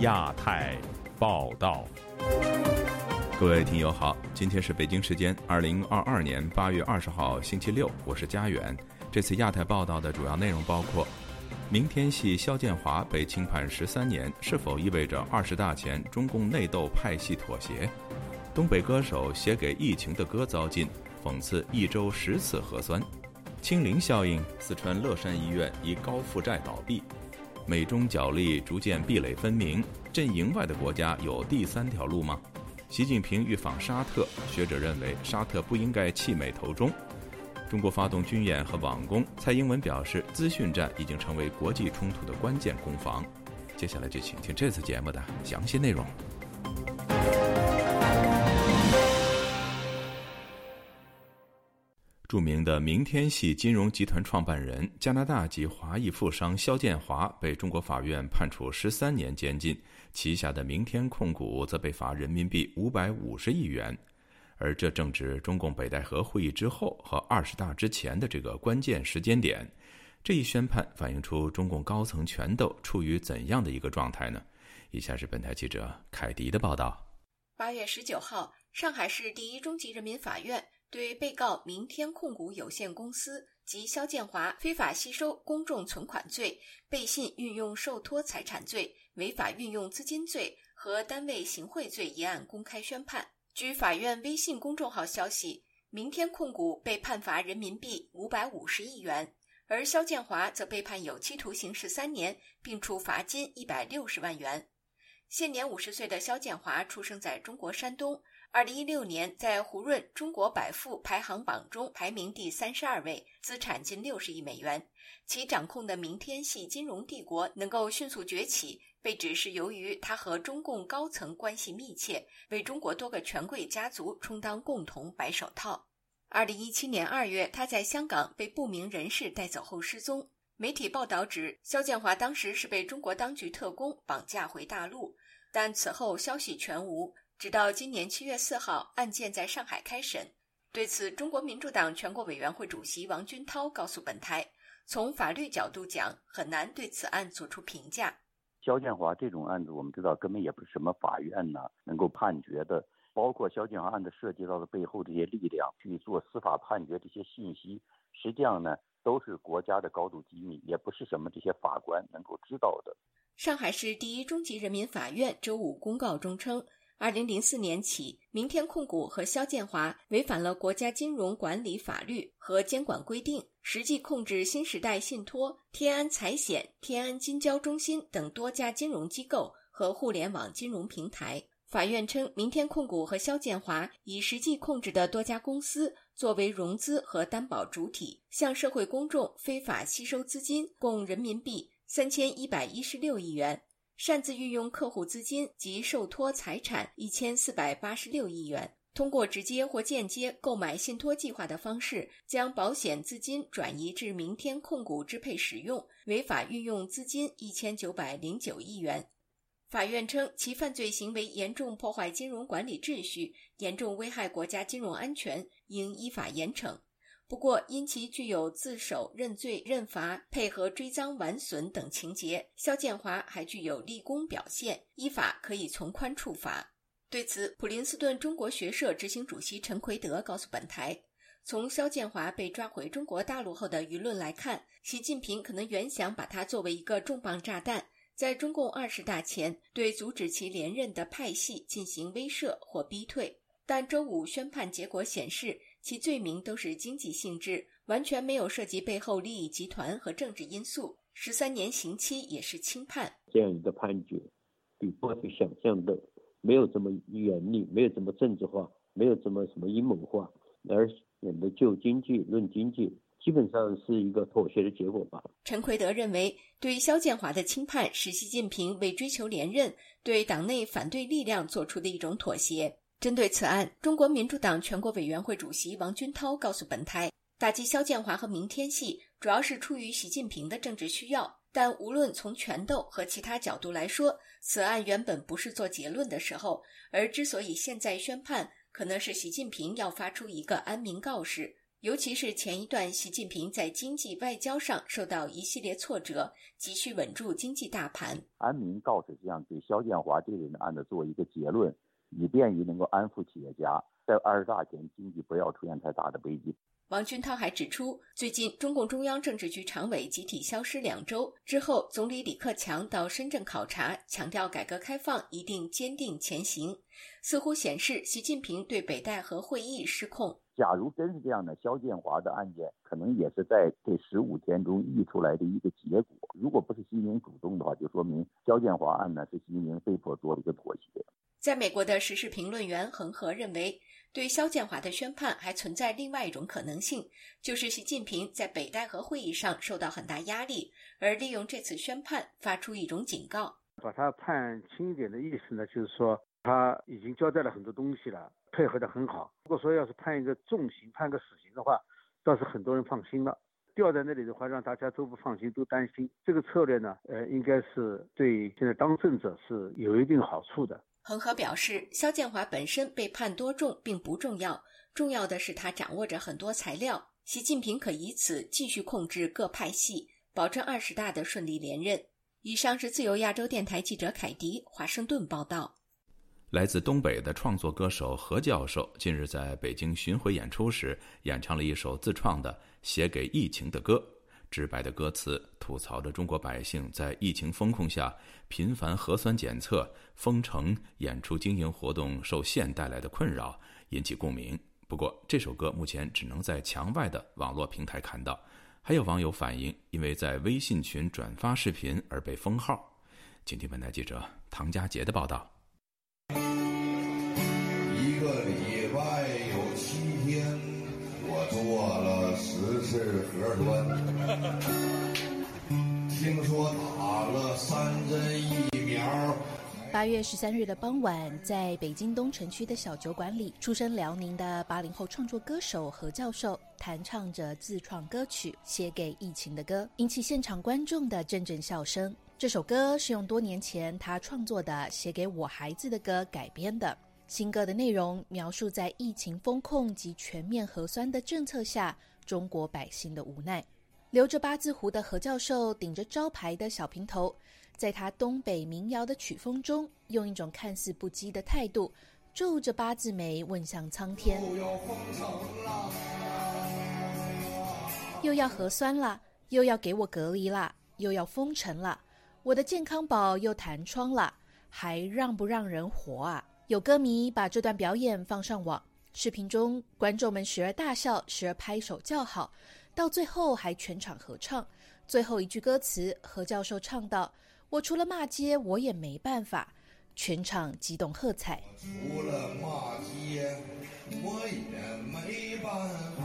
亚太报道，各位听友好，今天是北京时间二零二二年八月二十号星期六，我是佳远。这次亚太报道的主要内容包括：明天系肖建华被轻判十三年，是否意味着二十大前中共内斗派系妥协？东北歌手写给疫情的歌遭禁，讽刺一周十次核酸。清零效应，四川乐山医院以高负债倒闭。美中角力逐渐壁垒分明，阵营外的国家有第三条路吗？习近平欲访沙特，学者认为沙特不应该弃美投中。中国发动军演和网攻，蔡英文表示资讯战已经成为国际冲突的关键攻防。接下来就请听这次节目的详细内容。著名的明天系金融集团创办人、加拿大籍华裔富商肖建华被中国法院判处十三年监禁，旗下的明天控股则被罚人民币五百五十亿元。而这正值中共北戴河会议之后和二十大之前的这个关键时间点。这一宣判反映出中共高层权斗处于怎样的一个状态呢？以下是本台记者凯迪的报道。八月十九号，上海市第一中级人民法院。对被告明天控股有限公司及肖建华非法吸收公众存款罪、背信运用受托财产罪、违法运用资金罪和单位行贿罪一案公开宣判。据法院微信公众号消息，明天控股被判罚人民币五百五十亿元，而肖建华则被判有期徒刑十三年，并处罚金一百六十万元。现年五十岁的肖建华出生在中国山东。二零一六年，在胡润中国百富排行榜中排名第三十二位，资产近六十亿美元。其掌控的明天系金融帝国能够迅速崛起，被指是由于他和中共高层关系密切，为中国多个权贵家族充当共同白手套。二零一七年二月，他在香港被不明人士带走后失踪。媒体报道指，肖建华当时是被中国当局特工绑架回大陆，但此后消息全无。直到今年七月四号，案件在上海开审。对此，中国民主党全国委员会主席王军涛告诉本台：“从法律角度讲，很难对此案作出评价。肖建华这种案子，我们知道根本也不是什么法院呢能够判决的。包括肖建华案子涉及到的背后这些力量去做司法判决，这些信息实际上呢都是国家的高度机密，也不是什么这些法官能够知道的。”上海市第一中级人民法院周五公告中称。二零零四年起，明天控股和肖建华违反了国家金融管理法律和监管规定，实际控制新时代信托、天安财险、天安金交中心等多家金融机构和互联网金融平台。法院称，明天控股和肖建华以实际控制的多家公司作为融资和担保主体，向社会公众非法吸收资金共人民币三千一百一十六亿元。擅自运用客户资金及受托财产一千四百八十六亿元，通过直接或间接购买信托计划的方式，将保险资金转移至明天控股支配使用，违法运用资金一千九百零九亿元。法院称，其犯罪行为严重破坏金融管理秩序，严重危害国家金融安全，应依法严惩。不过，因其具有自首、认罪、认罚、配合追赃挽损等情节，肖建华还具有立功表现，依法可以从宽处罚。对此，普林斯顿中国学社执行主席陈奎德告诉本台：“从肖建华被抓回中国大陆后的舆论来看，习近平可能原想把他作为一个重磅炸弹，在中共二十大前对阻止其连任的派系进行威慑或逼退。但周五宣判结果显示。”其罪名都是经济性质，完全没有涉及背后利益集团和政治因素。十三年刑期也是轻判。这样一个判决，比过去想象的没有这么严厉，没有这么政治化，没有这么什么阴谋化，而显得就经济论经济，基本上是一个妥协的结果吧。陈奎德认为，对肖建华的轻判是习近平为追求连任，对党内反对力量做出的一种妥协。针对此案，中国民主党全国委员会主席王军涛告诉本台，打击肖建华和明天系主要是出于习近平的政治需要。但无论从权斗和其他角度来说，此案原本不是做结论的时候。而之所以现在宣判，可能是习近平要发出一个安民告示。尤其是前一段，习近平在经济外交上受到一系列挫折，急需稳住经济大盘。安民告示这样对肖建华这个人的案子做一个结论，以便于能够安抚企业家，在二十大前经济不要出现太大的危机。王军涛还指出，最近中共中央政治局常委集体消失两周之后，总理李克强到深圳考察，强调改革开放一定坚定前行，似乎显示习近平对北戴河会议失控。假如真是这样的，肖建华的案件可能也是在这十五天中溢出来的一个结果。如果不是习近平主动的话，就说明肖建华案呢是习近平被迫做了一个妥协。在美国的时事评论员恒河认为。对肖建华的宣判还存在另外一种可能性，就是习近平在北戴河会议上受到很大压力，而利用这次宣判发出一种警告。把他判轻一点的意思呢，就是说他已经交代了很多东西了，配合的很好。如果说要是判一个重刑，判个死刑的话，倒是很多人放心了。吊在那里的话，让大家都不放心，都担心。这个策略呢，呃，应该是对现在当政者是有一定好处的。恒河表示，肖建华本身被判多重并不重要，重要的是他掌握着很多材料，习近平可以此继续控制各派系，保证二十大的顺利连任。以上是自由亚洲电台记者凯迪华盛顿报道。来自东北的创作歌手何教授近日在北京巡回演出时，演唱了一首自创的写给疫情的歌。直白的歌词吐槽着中国百姓在疫情风控下频繁核酸检测、封城、演出经营活动受限带来的困扰，引起共鸣。不过，这首歌目前只能在墙外的网络平台看到。还有网友反映，因为在微信群转发视频而被封号。请听本台记者唐佳杰的报道。一个礼拜是核酸。听说打了三针疫苗。八月十三日的傍晚，在北京东城区的小酒馆里，出身辽宁的八零后创作歌手何教授弹唱着自创歌曲《写给疫情的歌》，引起现场观众的阵阵笑声。这首歌是用多年前他创作的《写给我孩子的歌》改编的。新歌的内容描述在疫情风控及全面核酸的政策下，中国百姓的无奈。留着八字胡的何教授顶着招牌的小平头，在他东北民谣的曲风中，用一种看似不羁的态度，皱着八字眉问向苍天：又要核酸了，又要给我隔离了，又要封城了，我的健康宝又弹窗了，还让不让人活啊？有歌迷把这段表演放上网，视频中观众们时而大笑，时而拍手叫好。到最后还全场合唱，最后一句歌词，何教授唱道：“我除了骂街，我也没办法。”全场激动喝彩。除了骂街，我也没办法。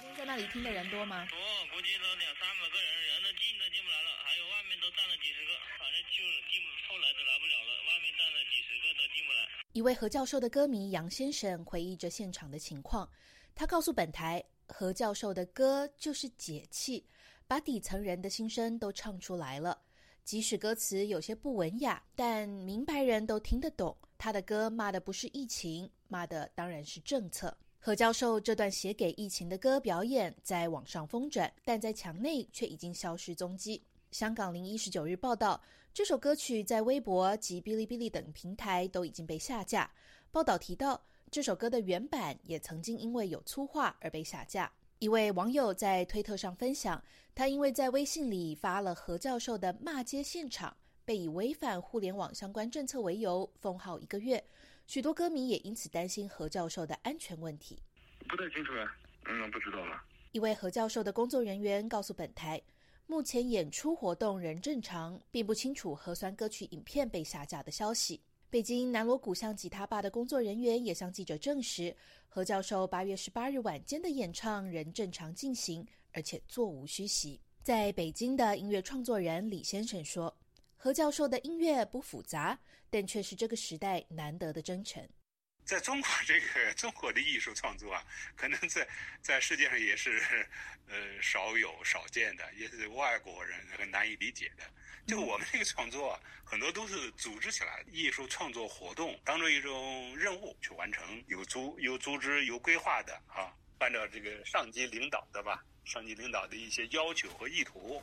昨天在那里听的人多吗？多，估计都两三百个人，进都进不来了，还有外面都站了几十个，反正就进，后来都来不了了，外面站了几十个都进不来。一位何教授的歌迷杨先生回忆着现场的情况，他告诉本台，何教授的歌就是解气，把底层人的心声都唱出来了。即使歌词有些不文雅，但明白人都听得懂。他的歌骂的不是疫情，骂的当然是政策。何教授这段写给疫情的歌表演在网上疯转，但在墙内却已经消失踪迹。香港零一十九日报道。这首歌曲在微博及哔哩哔哩等平台都已经被下架。报道提到，这首歌的原版也曾经因为有粗话而被下架。一位网友在推特上分享，他因为在微信里发了何教授的骂街现场，被以违反互联网相关政策为由封号一个月。许多歌迷也因此担心何教授的安全问题。不太清楚啊，嗯，不知道了。一位何教授的工作人员告诉本台。目前演出活动仍正常，并不清楚核酸歌曲影片被下架的消息。北京南锣鼓巷吉他吧的工作人员也向记者证实，何教授八月十八日晚间的演唱仍正常进行，而且座无虚席。在北京的音乐创作人李先生说：“何教授的音乐不复杂，但却是这个时代难得的真诚。”在中国这个中国的艺术创作啊，可能在在世界上也是呃少有少见的，也是外国人很难以理解的。就我们这个创作啊，很多都是组织起来，艺术创作活动当做一种任务去完成，有组有组织有规划的啊，按照这个上级领导的吧，上级领导的一些要求和意图，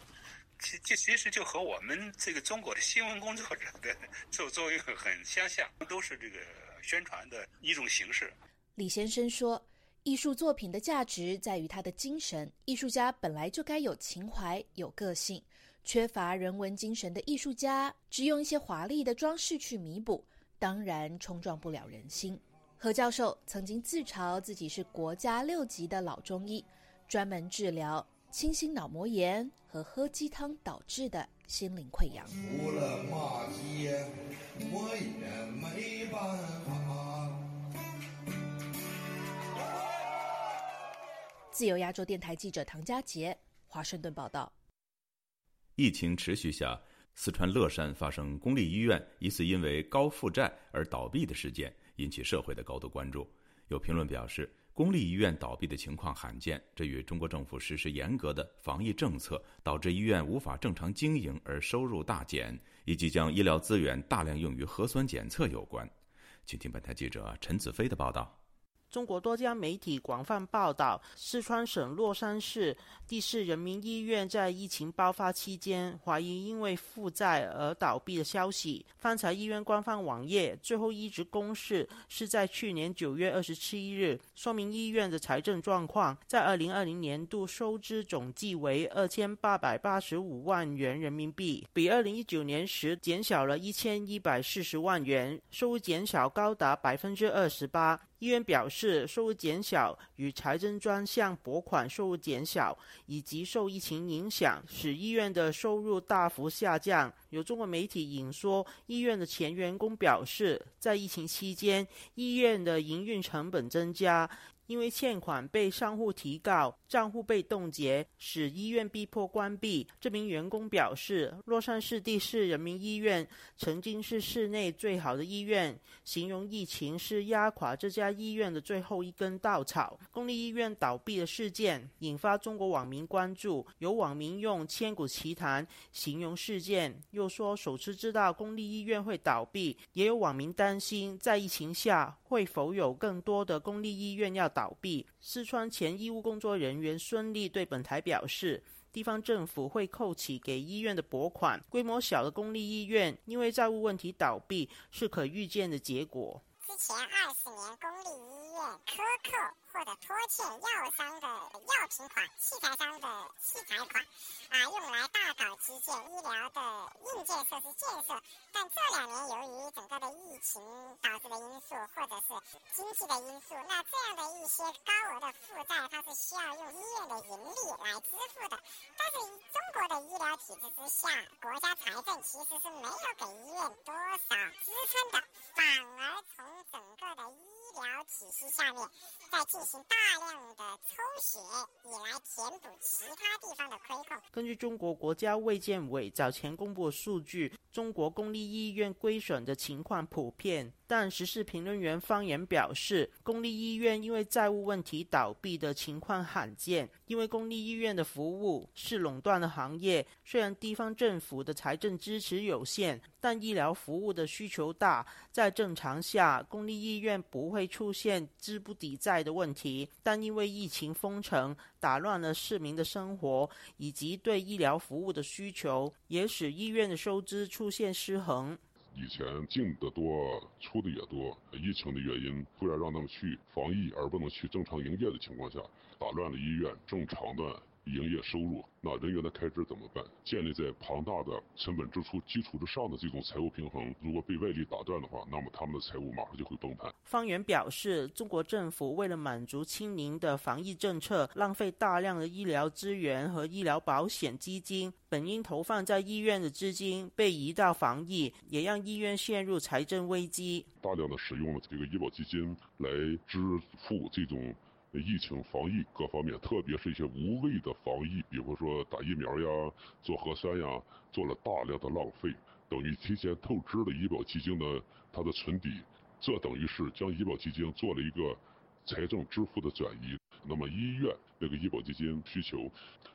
其这其实就和我们这个中国的新闻工作者的作作用很相像，都是这个宣传的一种形式。李先生说：“艺术作品的价值在于它的精神，艺术家本来就该有情怀、有个性。”缺乏人文精神的艺术家，只用一些华丽的装饰去弥补，当然冲撞不了人心。何教授曾经自嘲自己是国家六级的老中医，专门治疗清心脑膜炎和喝鸡汤导致的心灵溃疡。除了骂街，我也没办法。自由亚洲电台记者唐佳杰，华盛顿报道。疫情持续下，四川乐山发生公立医院疑似因为高负债而倒闭的事件，引起社会的高度关注。有评论表示，公立医院倒闭的情况罕见，这与中国政府实施严格的防疫政策，导致医院无法正常经营而收入大减，以及将医疗资源大量用于核酸检测有关。请听本台记者陈子飞的报道。中国多家媒体广泛报道，四川省乐山市第四人民医院在疫情爆发期间怀疑因为负债而倒闭的消息。翻查医院官方网页，最后一直公示是在去年九月二十七日，说明医院的财政状况在二零二零年度收支总计为二千八百八十五万元人民币，比二零一九年时减少了一千一百四十万元，收入减少高达百分之二十八。医院表示，收入减少与财政专项拨款收入减少，以及受疫情影响，使医院的收入大幅下降。有中国媒体引说，医院的前员工表示，在疫情期间，医院的营运成本增加。因为欠款被商户提告，账户被冻结，使医院逼迫关闭。这名员工表示，洛杉矶地市人民医院曾经是市内最好的医院，形容疫情是压垮这家医院的最后一根稻草。公立医院倒闭的事件引发中国网民关注，有网民用“千古奇谈”形容事件，又说首次知道公立医院会倒闭。也有网民担心，在疫情下会否有更多的公立医院要倒。倒闭。四川前医务工作人员孙丽对本台表示，地方政府会扣起给医院的拨款。规模小的公立医院因为债务问题倒闭是可预见的结果。之前二十年公立医克扣。或者拖欠药商的药品款、器材商的器材款，啊，用来大搞基建、医疗的硬件设施建设。但这两年由于整个的疫情导致的因素，或者是经济的因素，那这样的一些高额的负债，它是需要用医院的盈利来支付的。但是中国的医疗体制之下，国家财政其实是没有给医院多少支撑的，反而从整个的医医疗体系下面再进行大量的抽血，以来填补其他地方的亏空。根据中国国家卫健委早前公布数据，中国公立医院亏损的情况普遍。但时事评论员方言表示，公立医院因为债务问题倒闭的情况罕见，因为公立医院的服务是垄断的行业。虽然地方政府的财政支持有限，但医疗服务的需求大，在正常下，公立医院不会出现资不抵债的问题。但因为疫情封城，打乱了市民的生活以及对医疗服务的需求，也使医院的收支出现失衡。以前进的多，出的也多。疫情的原因，突然让他们去防疫而不能去正常营业的情况下，打乱了医院正常的。营业收入，那人员的开支怎么办？建立在庞大的成本支出基础之上的这种财务平衡，如果被外力打断的话，那么他们的财务马上就会崩盘。方圆表示，中国政府为了满足清零的防疫政策，浪费大量的医疗资源和医疗保险基金，本应投放在医院的资金被移到防疫，也让医院陷入财政危机。大量的使用了这个医保基金来支付这种。疫情防疫各方面，特别是一些无谓的防疫，比如说打疫苗呀、做核酸呀，做了大量的浪费，等于提前透支了医保基金的它的存底，这等于是将医保基金做了一个财政支付的转移。那么医院那个医保基金需求，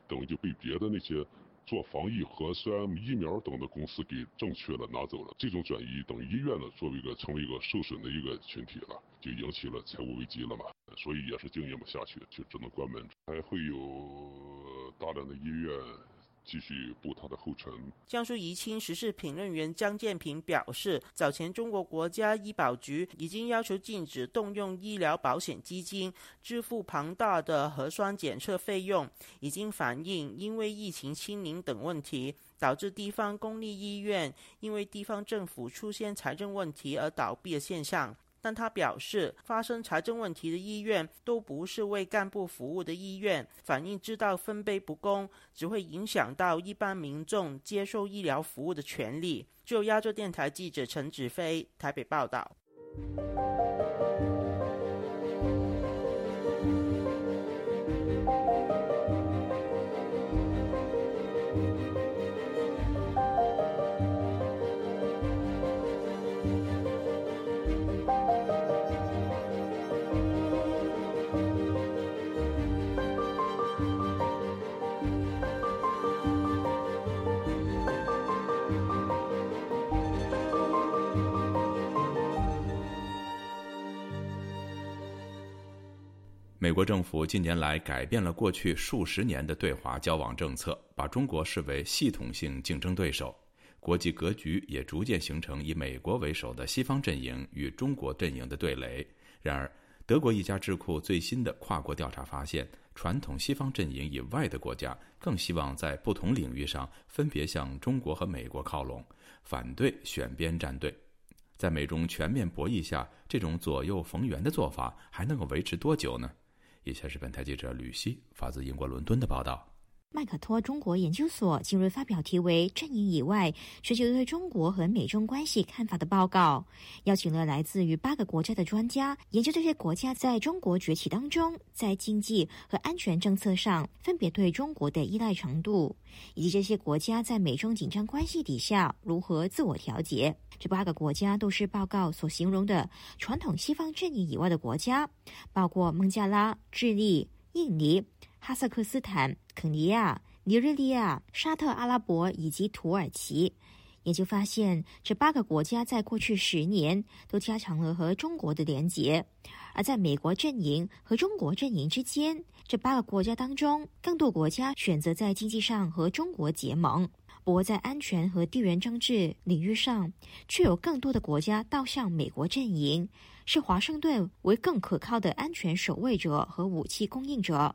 等于就被别的那些做防疫、核酸、疫苗等的公司给正确了、拿走了。这种转移等于医院呢，作为一个成为一个受损的一个群体了，就引起了财务危机了嘛。所以也是经营不下去，就只能关门。还会有大量的医院。继续步他的后尘。江苏宜兴时事评论员张建平表示，早前中国国家医保局已经要求禁止动用医疗保险基金支付庞大的核酸检测费用，已经反映因为疫情清零等问题，导致地方公立医院因为地方政府出现财政问题而倒闭的现象。但他表示，发生财政问题的医院都不是为干部服务的医院，反映知道分配不公，只会影响到一般民众接受医疗服务的权利。就亚洲电台记者陈子飞台北报道。美国政府近年来改变了过去数十年的对华交往政策，把中国视为系统性竞争对手。国际格局也逐渐形成以美国为首的西方阵营与中国阵营的对垒。然而，德国一家智库最新的跨国调查发现，传统西方阵营以外的国家更希望在不同领域上分别向中国和美国靠拢，反对选边站队。在美中全面博弈下，这种左右逢源的做法还能够维持多久呢？以下是本台记者吕希发自英国伦敦的报道。麦克托中国研究所近日发表题为《阵营以外：全球对中国和美中关系看法》的报告，邀请了来自于八个国家的专家，研究这些国家在中国崛起当中，在经济和安全政策上分别对中国的依赖程度，以及这些国家在美中紧张关系底下如何自我调节。这八个国家都是报告所形容的传统西方阵营以外的国家，包括孟加拉、智利、印尼。哈萨克斯坦、肯尼亚、尼日利亚、沙特阿拉伯以及土耳其，研究发现，这八个国家在过去十年都加强了和中国的连结。而在美国阵营和中国阵营之间，这八个国家当中，更多国家选择在经济上和中国结盟；不过，在安全和地缘政治领域上，却有更多的国家倒向美国阵营，视华盛顿为更可靠的安全守卫者和武器供应者。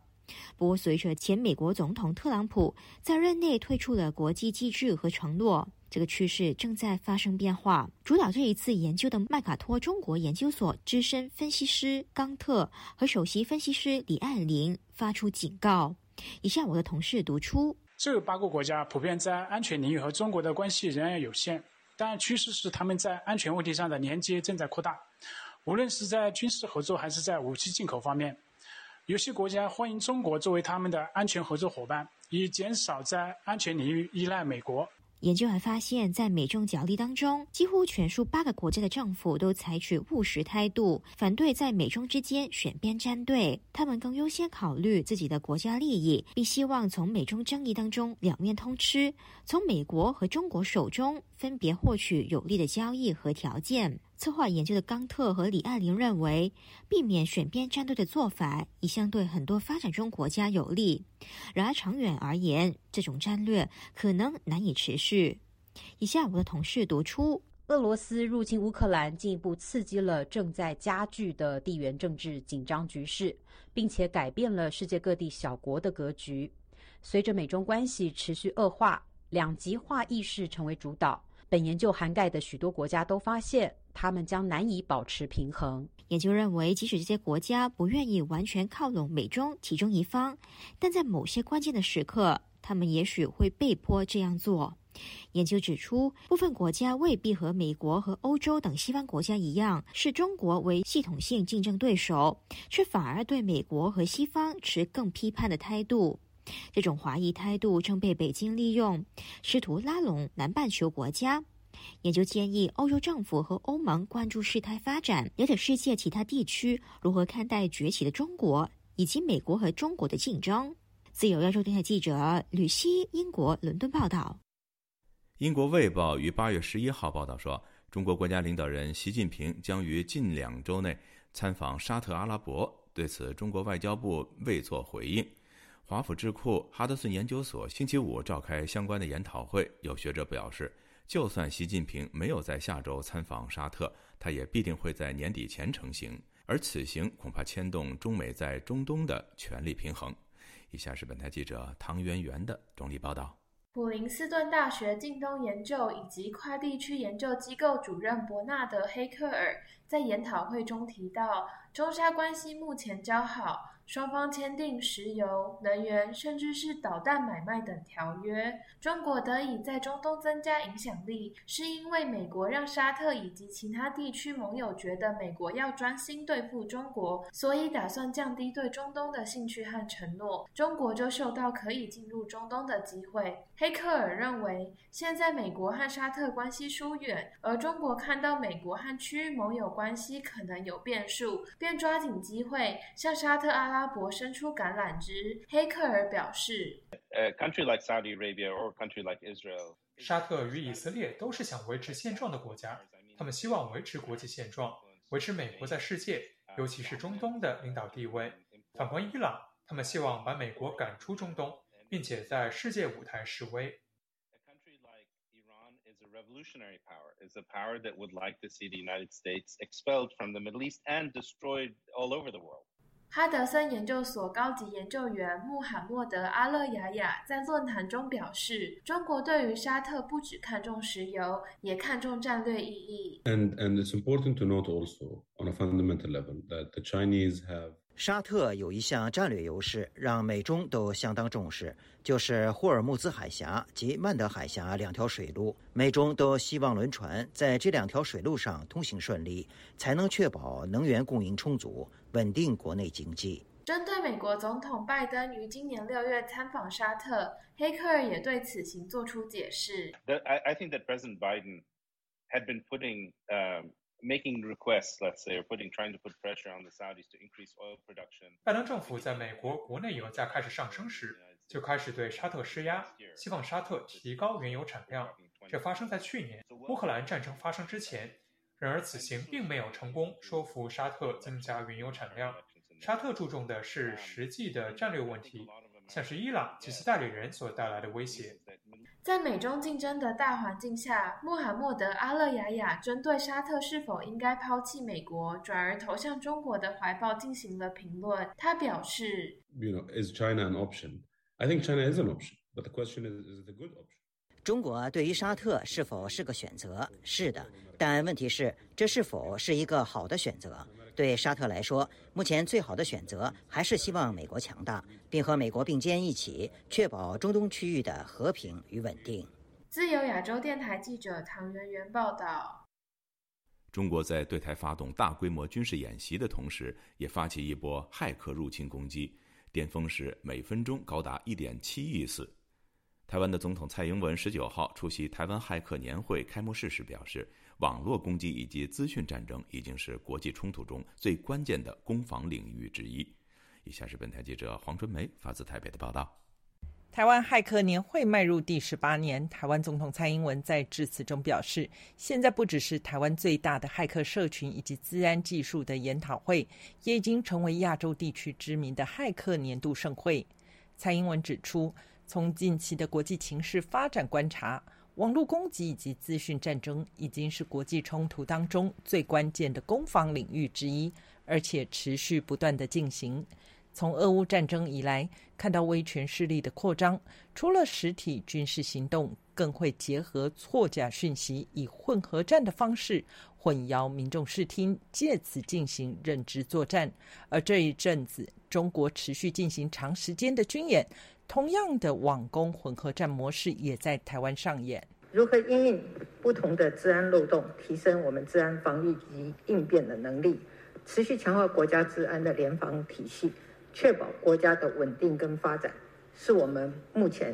不过，随着前美国总统特朗普在任内退出了国际机制和承诺，这个趋势正在发生变化。主导这一次研究的麦卡托中国研究所资深分析师冈特和首席分析师李爱玲发出警告。以下我的同事读出：这八个国家普遍在安全领域和中国的关系仍然有限，但趋势是他们在安全问题上的连接正在扩大，无论是在军事合作还是在武器进口方面。有些国家欢迎中国作为他们的安全合作伙伴，以减少在安全领域依赖美国。研究还发现，在美中角力当中，几乎全数八个国家的政府都采取务实态度，反对在美中之间选边站队。他们更优先考虑自己的国家利益，并希望从美中争议当中两面通吃，从美国和中国手中分别获取有利的交易和条件。策划研究的冈特和李爱玲认为，避免选边站队的做法一向对很多发展中国家有利。然而，长远而言，这种战略可能难以持续。以下我的同事读出：俄罗斯入侵乌克兰，进一步刺激了正在加剧的地缘政治紧张局势，并且改变了世界各地小国的格局。随着美中关系持续恶化，两极化意识成为主导。本研究涵盖的许多国家都发现，他们将难以保持平衡。研究认为，即使这些国家不愿意完全靠拢美中其中一方，但在某些关键的时刻，他们也许会被迫这样做。研究指出，部分国家未必和美国和欧洲等西方国家一样视中国为系统性竞争对手，却反而对美国和西方持更批判的态度。这种华裔态度正被北京利用，试图拉拢南半球国家。研究建议欧洲政府和欧盟关注事态发展，了解世界其他地区如何看待崛起的中国以及美国和中国的竞争。自由亚洲电台记者吕希，英国伦敦报道。英国《卫报》于八月十一号报道说，中国国家领导人习近平将于近两周内参访沙特阿拉伯。对此，中国外交部未作回应。华府智库哈德逊研究所星期五召开相关的研讨会，有学者表示，就算习近平没有在下周参访沙特，他也必定会在年底前成行，而此行恐怕牵动中美在中东的权力平衡。以下是本台记者唐媛媛的整理报道。普林斯顿大学近东研究以及跨地区研究机构主任伯纳德·黑克尔在研讨会中提到，中沙关系目前较好。双方签订石油、能源，甚至是导弹买卖等条约。中国得以在中东增加影响力，是因为美国让沙特以及其他地区盟友觉得美国要专心对付中国，所以打算降低对中东的兴趣和承诺。中国就嗅到可以进入中东的机会。黑克尔认为，现在美国和沙特关系疏远，而中国看到美国和区域盟友关系可能有变数，便抓紧机会向沙特阿拉。伯伸出橄榄枝。黑克尔表示：“Country like Saudi Arabia or country like Israel，：“ 沙特与以色列都是想维持现状的国家，他们希望维持国际现状，维持美国在世界，尤其是中东的领导地位。反观伊朗，他们希望把美国赶出中东，并且在世界舞台示威。” is a revolutionary power is a power that would like to see the United States expelled from the Middle East and destroyed all over the world. 哈德森研究所高级研究员穆罕默德·阿勒雅雅在论坛中表示：“中国对于沙特不只看重石油，也看重战略意义。” And and it's important to note also on a fundamental level that the Chinese have 沙特有一项战略优势，让美中都相当重视，就是霍尔木兹海峡及曼德海峡两条水路。美中都希望轮船在这两条水路上通行顺利，才能确保能源供应充足。稳定国内经济。针对美国总统拜登于今年六月参访沙特，黑克尔也对此行做出解释。I I think that President Biden had been putting making requests, let's say, or putting trying to put pressure on the Saudis to increase oil production. 拜登政府在美国国内油价开始上升时，就开始对沙特施压，希望沙特提高原油产量。这发生在去年乌克兰战争发生之前。然而，此行并没有成功说服沙特增加原油产量。沙特注重的是实际的战略问题，像是伊朗及其代理人所带来的威胁。在美中竞争的大环境下，穆罕默德·阿勒雅雅针对沙特是否应该抛弃美国，转而投向中国的怀抱进行了评论。他表示：“You know, is China an option? I think China is an option, but the question is, is it a good option?” 中国对于沙特是否是个选择？是的，但问题是，这是否是一个好的选择？对沙特来说，目前最好的选择还是希望美国强大，并和美国并肩一起，确保中东区域的和平与稳定。自由亚洲电台记者唐媛媛报道：中国在对台发动大规模军事演习的同时，也发起一波骇客入侵攻击，巅峰时每分钟高达一点七亿次。台湾的总统蔡英文十九号出席台湾骇客年会开幕式时表示，网络攻击以及资讯战争已经是国际冲突中最关键的攻防领域之一。以下是本台记者黄春梅发自台北的报道。台湾骇客年会迈入第十八年，台湾总统蔡英文在致辞中表示，现在不只是台湾最大的骇客社群以及治安技术的研讨会，也已经成为亚洲地区知名的骇客年度盛会。蔡英文指出。从近期的国际情势发展观察，网络攻击以及资讯战争已经是国际冲突当中最关键的攻防领域之一，而且持续不断的进行。从俄乌战争以来，看到威权势力的扩张，除了实体军事行动，更会结合错假讯息，以混合战的方式混淆民众视听，借此进行认知作战。而这一阵子，中国持续进行长时间的军演。同样的网工混合战模式也在台湾上演。如何应应不同的治安漏洞，提升我们治安防御及应变的能力，持续强化国家治安的联防体系，确保国家的稳定跟发展，是我们目前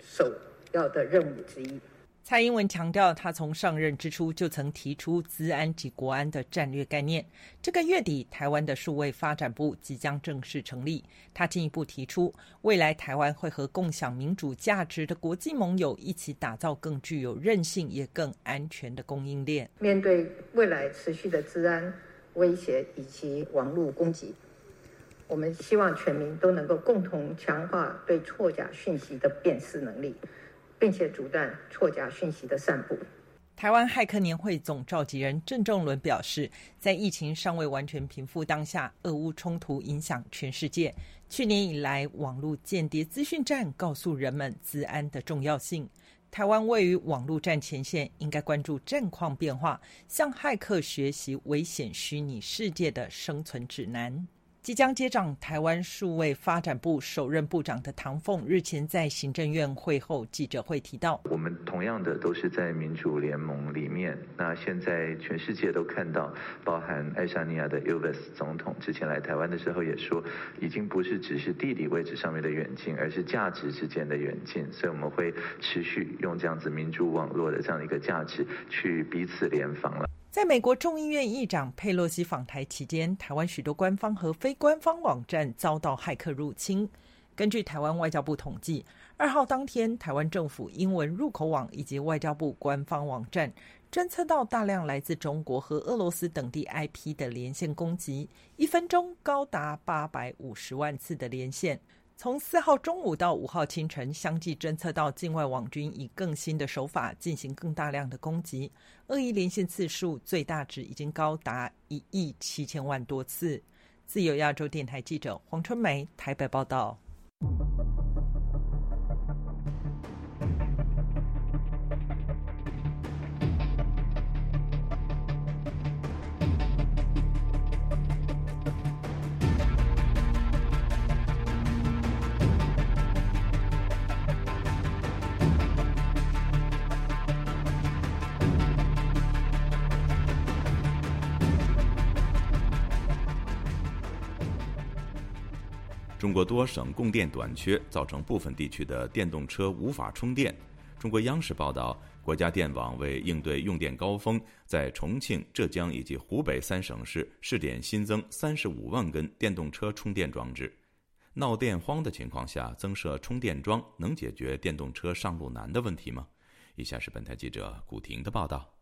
首要的任务之一。蔡英文强调，他从上任之初就曾提出资安及国安的战略概念。这个月底，台湾的数位发展部即将正式成立。他进一步提出，未来台湾会和共享民主价值的国际盟友一起打造更具有韧性也更安全的供应链。面对未来持续的治安威胁以及网络攻击，我们希望全民都能够共同强化对错假讯息的辨识能力。并且阻断错假讯息的散布。台湾骇客年会总召集人郑仲伦表示，在疫情尚未完全平复当下，俄乌冲突影响全世界。去年以来，网络间谍资讯战告诉人们治安的重要性。台湾位于网络战前线，应该关注战况变化，向骇客学习危险虚拟世界的生存指南。即将接掌台湾数位发展部首任部长的唐凤日前在行政院会后记者会提到：“我们同样的都是在民主联盟里面。那现在全世界都看到，包含爱沙尼亚的 UVS 总统之前来台湾的时候也说，已经不是只是地理位置上面的远近，而是价值之间的远近。所以我们会持续用这样子民主网络的这样一个价值去彼此联防了。”在美国众议院议长佩洛西访台期间，台湾许多官方和非官方网站遭到骇客入侵。根据台湾外交部统计，二号当天，台湾政府英文入口网以及外交部官方网站侦测到大量来自中国和俄罗斯等地 IP 的连线攻击，一分钟高达八百五十万次的连线。从四号中午到五号清晨，相继侦测到境外网军以更新的手法进行更大量的攻击，恶意连线次数最大值已经高达一亿七千万多次。自由亚洲电台记者黄春梅台北报道。中国多省供电短缺，造成部分地区的电动车无法充电。中国央视报道，国家电网为应对用电高峰，在重庆、浙江以及湖北三省市试点新增三十五万根电动车充电装置。闹电荒的情况下，增设充电桩能解决电动车上路难的问题吗？以下是本台记者古婷的报道。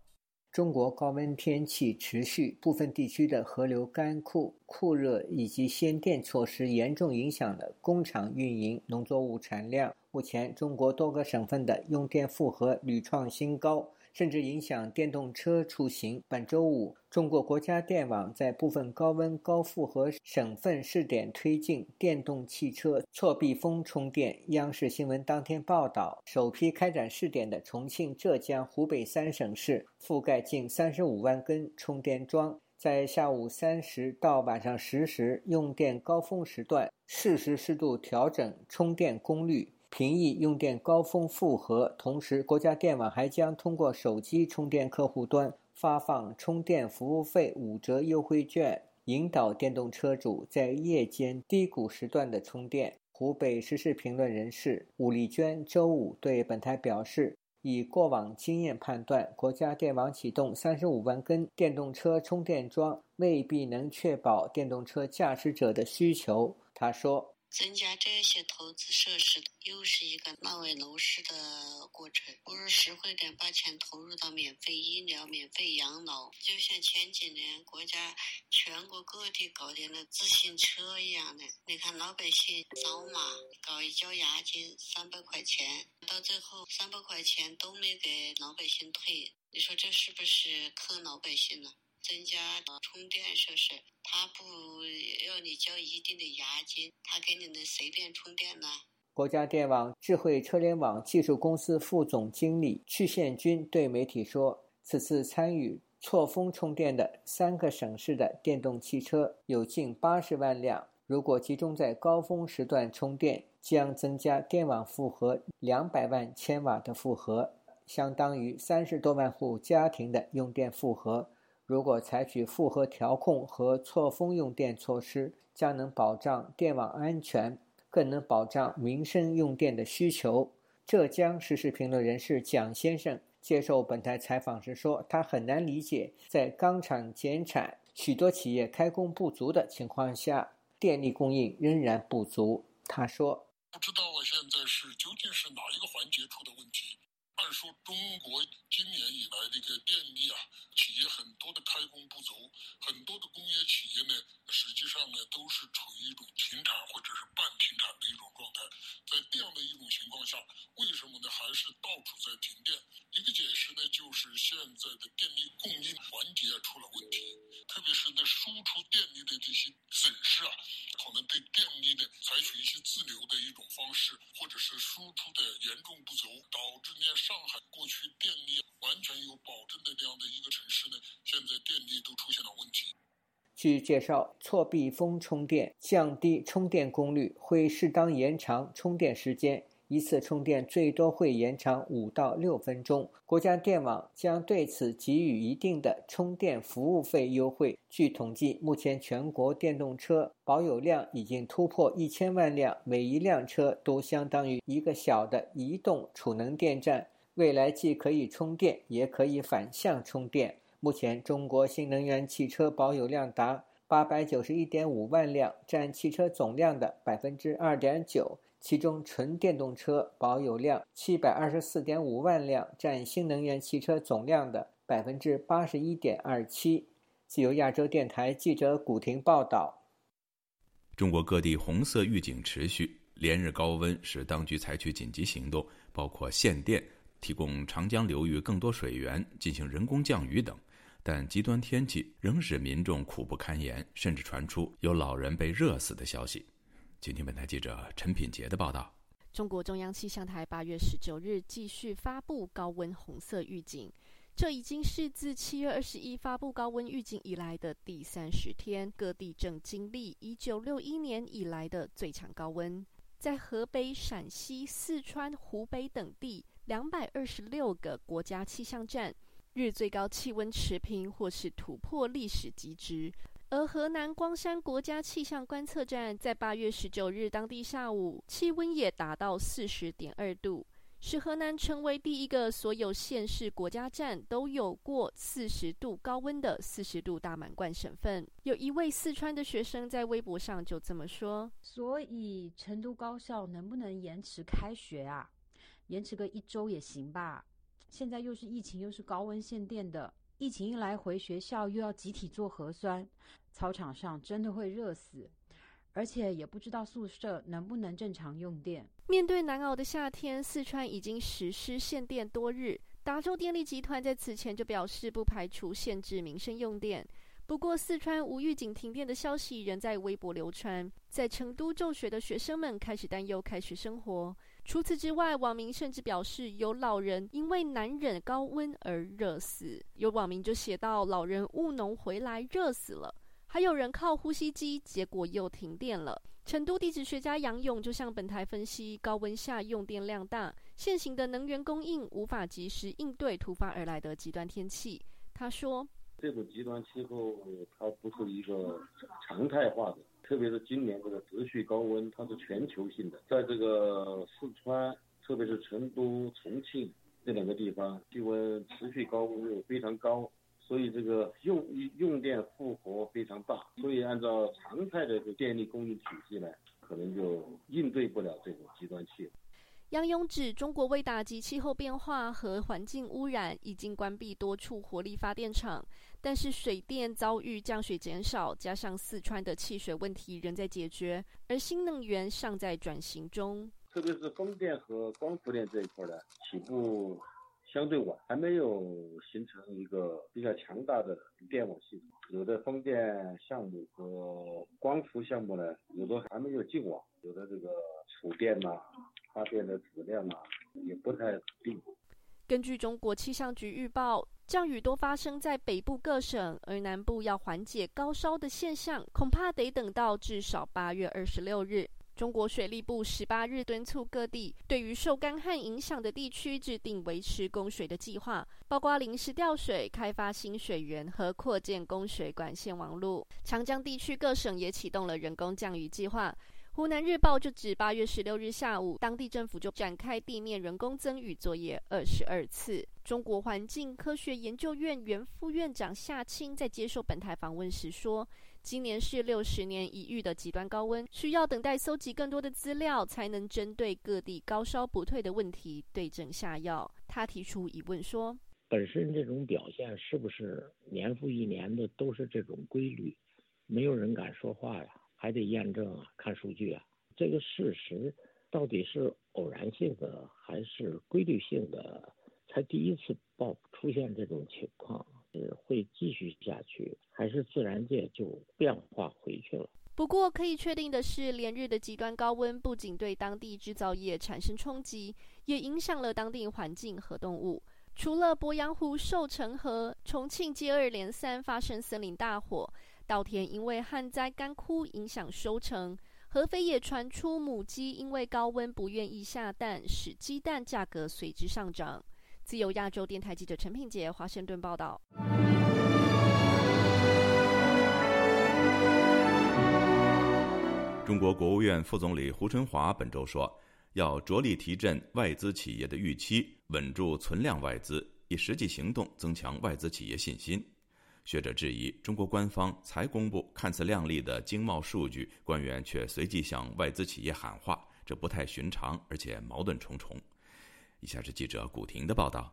中国高温天气持续，部分地区的河流干枯、酷热以及限电措施严重影响了工厂运营、农作物产量。目前，中国多个省份的用电负荷屡创新高。甚至影响电动车出行。本周五，中国国家电网在部分高温高负荷省份试点推进电动汽车错避风充电。央视新闻当天报道，首批开展试点的重庆、浙江、湖北三省市，覆盖近三十五万根充电桩，在下午三时到晚上十时用电高峰时段，适时适度调整充电功率。平抑用电高峰负荷，同时，国家电网还将通过手机充电客户端发放充电服务费五折优惠券，引导电动车主在夜间低谷时段的充电。湖北时事评论人士武丽娟周五对本台表示，以过往经验判断，国家电网启动三十五万根电动车充电桩未必能确保电动车驾驶者的需求。他说。增加这些投资设施，又是一个烂尾楼市的过程。不如实惠点，把钱投入到免费医疗、免费养老。就像前几年国家全国各地搞点的自行车一样的，你看老百姓扫码搞一交押金三百块钱，到最后三百块钱都没给老百姓退。你说这是不是坑老百姓呢？增加充电设施，他不要你交一定的押金，他给你能随便充电呢？国家电网智慧车联网技术公司副总经理曲宪军对媒体说：“此次参与错峰充电的三个省市的电动汽车有近八十万辆，如果集中在高峰时段充电，将增加电网负荷两百万千瓦的负荷，相当于三十多万户家庭的用电负荷。”如果采取负荷调控和错峰用电措施，将能保障电网安全，更能保障民生用电的需求。浙江时事评论人士蒋先生接受本台采访时说，他很难理解在钢厂减产、许多企业开工不足的情况下，电力供应仍然不足。他说：“不知道啊，现在是究竟是哪一个环节出的问题？按说中国今年以来这个电力啊，企业很多的开工不足，很多的工业企业呢，实际上呢都是处于一种停产或者是半停产的一种状态。在这样的一种情况下，为什么呢还是到处在停电？一个解释呢就是现在的电力供应环节出了问题，特别是呢输出电力的这些损失啊，可能对电力呢采取一些自流的一种方式，或者是输出的严重不足，导致呢上。上海过去电力完全有保证的这样的一个城市呢，现在电力都出现了问题。据介绍，错避风充电，降低充电功率，会适当延长充电时间。一次充电最多会延长五到六分钟。国家电网将对此给予一定的充电服务费优惠。据统计，目前全国电动车保有量已经突破一千万辆，每一辆车都相当于一个小的移动储能电站。未来既可以充电，也可以反向充电。目前，中国新能源汽车保有量达八百九十一点五万辆，占汽车总量的百分之二点九。其中，纯电动车保有量七百二十四点五万辆，占新能源汽车总量的百分之八十一点二七。自由亚洲电台记者古婷报道。中国各地红色预警持续，连日高温使当局采取紧急行动，包括限电、提供长江流域更多水源、进行人工降雨等。但极端天气仍使民众苦不堪言，甚至传出有老人被热死的消息。请听，本台记者陈品杰的报道：中国中央气象台八月十九日继续发布高温红色预警，这已经是自七月二十一发布高温预警以来的第三十天。各地正经历一九六一年以来的最强高温，在河北、陕西、四川、湖北等地两百二十六个国家气象站日最高气温持平或是突破历史极值。而河南光山国家气象观测站在八月十九日当地下午，气温也达到四十点二度，使河南成为第一个所有县市国家站都有过四十度高温的四十度大满贯省份。有一位四川的学生在微博上就这么说：“所以成都高校能不能延迟开学啊？延迟个一周也行吧？现在又是疫情，又是高温限电的。”疫情一来，回学校又要集体做核酸，操场上真的会热死，而且也不知道宿舍能不能正常用电。面对难熬的夏天，四川已经实施限电多日。达州电力集团在此前就表示，不排除限制民生用电。不过，四川无预警停电的消息仍在微博流传，在成都就学的学生们开始担忧开学生活。除此之外，网民甚至表示有老人因为难忍高温而热死。有网民就写到：“老人务农回来热死了。”还有人靠呼吸机，结果又停电了。成都地质学家杨勇就向本台分析：高温下用电量大，现行的能源供应无法及时应对突发而来的极端天气。他说。这种极端气候它不是一个常态化的，特别是今年这个持续高温，它是全球性的。在这个四川，特别是成都、重庆这两个地方，气温持续高温又非常高，所以这个用用电负荷非常大。所以按照常态的这电力供应体系呢，可能就应对不了这种极端气候。杨勇指，中国为打击气候变化和环境污染，已经关闭多处火力发电厂。但是水电遭遇降水减少，加上四川的汽水问题仍在解决，而新能源尚在转型中。特别是风电和光伏电这一块呢，起步相对晚，还没有形成一个比较强大的电网系统。有的风电项目和光伏项目呢，有的还没有进网，有的这个储电呐、发电的质量啊，也不太稳定。根据中国气象局预报。降雨多发生在北部各省，而南部要缓解高烧的现象，恐怕得等到至少八月二十六日。中国水利部十八日敦促各地对于受干旱影响的地区制定维持供水的计划，包括临时调水、开发新水源和扩建供水管线网络。长江地区各省也启动了人工降雨计划。湖南日报就指，八月十六日下午，当地政府就展开地面人工增雨作业二十二次。中国环境科学研究院原副院长夏青在接受本台访问时说：“今年是六十年一遇的极端高温，需要等待搜集更多的资料，才能针对各地高烧不退的问题对症下药。”他提出疑问说：“本身这种表现是不是年复一年的都是这种规律？没有人敢说话呀。”还得验证啊，看数据啊，这个事实到底是偶然性的还是规律性的？才第一次报出现这种情况，是会继续下去，还是自然界就变化回去了？不过可以确定的是，连日的极端高温不仅对当地制造业产生冲击，也影响了当地环境和动物。除了鄱阳湖、寿城河、重庆接二连三发生森林大火。稻田因为旱灾干枯，影响收成；合肥也传出母鸡因为高温不愿意下蛋，使鸡蛋价格随之上涨。自由亚洲电台记者陈品杰，华盛顿报道。中国国务院副总理胡春华本周说，要着力提振外资企业的预期，稳住存量外资，以实际行动增强外资企业信心。学者质疑，中国官方才公布看似靓丽的经贸数据，官员却随即向外资企业喊话，这不太寻常，而且矛盾重重。以下是记者古婷的报道。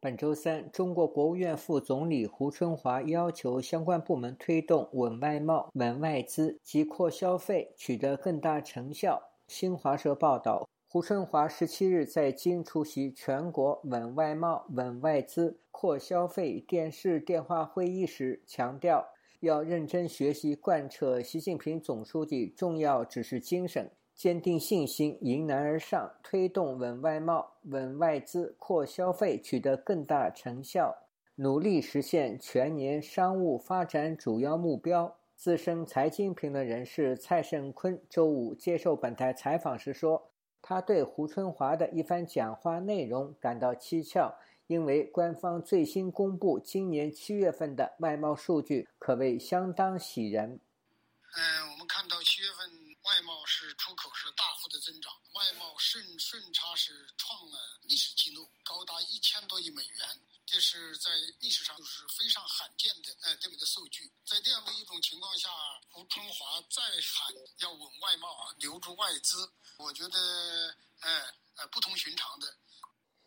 本周三，中国国务院副总理胡春华要求相关部门推动稳外贸、稳外资及扩消费，取得更大成效。新华社报道。胡春华十七日在京出席全国稳外贸、稳外资、扩消费电视电话会议时强调，要认真学习贯彻习近平总书记重要指示精神，坚定信心，迎难而上，推动稳外贸、稳外资、扩消费取得更大成效，努力实现全年商务发展主要目标。资深财经评论人士蔡胜坤周五接受本台采访时说。他对胡春华的一番讲话内容感到蹊跷，因为官方最新公布今年七月份的外贸数据可谓相当喜人。嗯，我们看到七月份外贸是出口是大幅的增长，外贸顺顺差是创了历史记录，高达一千多亿美元。这是在历史上是非常罕见的，呃，这么一个数据。在这样的一种情况下，胡春华再喊要稳外贸、留住外资，我觉得，呃，呃，不同寻常的。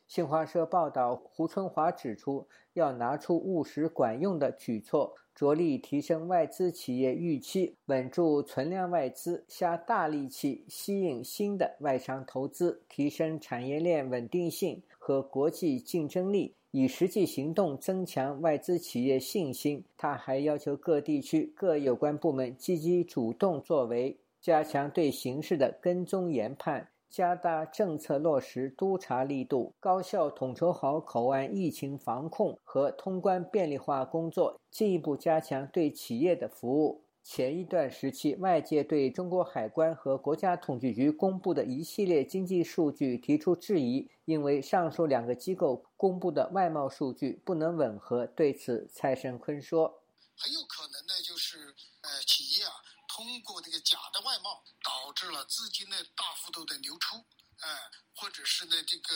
新华社报道，胡春华指出，要拿出务实管用的举措，着力提升外资企业预期，稳住存量外资，下大力气吸引新的外商投资，提升产业链稳定性和国际竞争力。以实际行动增强外资企业信心。他还要求各地区各有关部门积极主动作为，加强对形势的跟踪研判，加大政策落实督查力度，高效统筹好口岸疫情防控和通关便利化工作，进一步加强对企业的服务。前一段时期，外界对中国海关和国家统计局公布的一系列经济数据提出质疑，因为上述两个机构公布的外贸数据不能吻合。对此，蔡胜坤说：“很有可能呢，就是呃，企业啊，通过这个假的外贸，导致了资金的大幅度的流出，呃，或者是呢，这个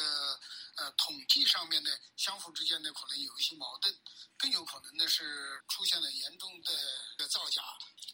呃，统计上面呢，相互之间呢，可能有一些矛盾，更有可能呢，是出现了严重的造假。”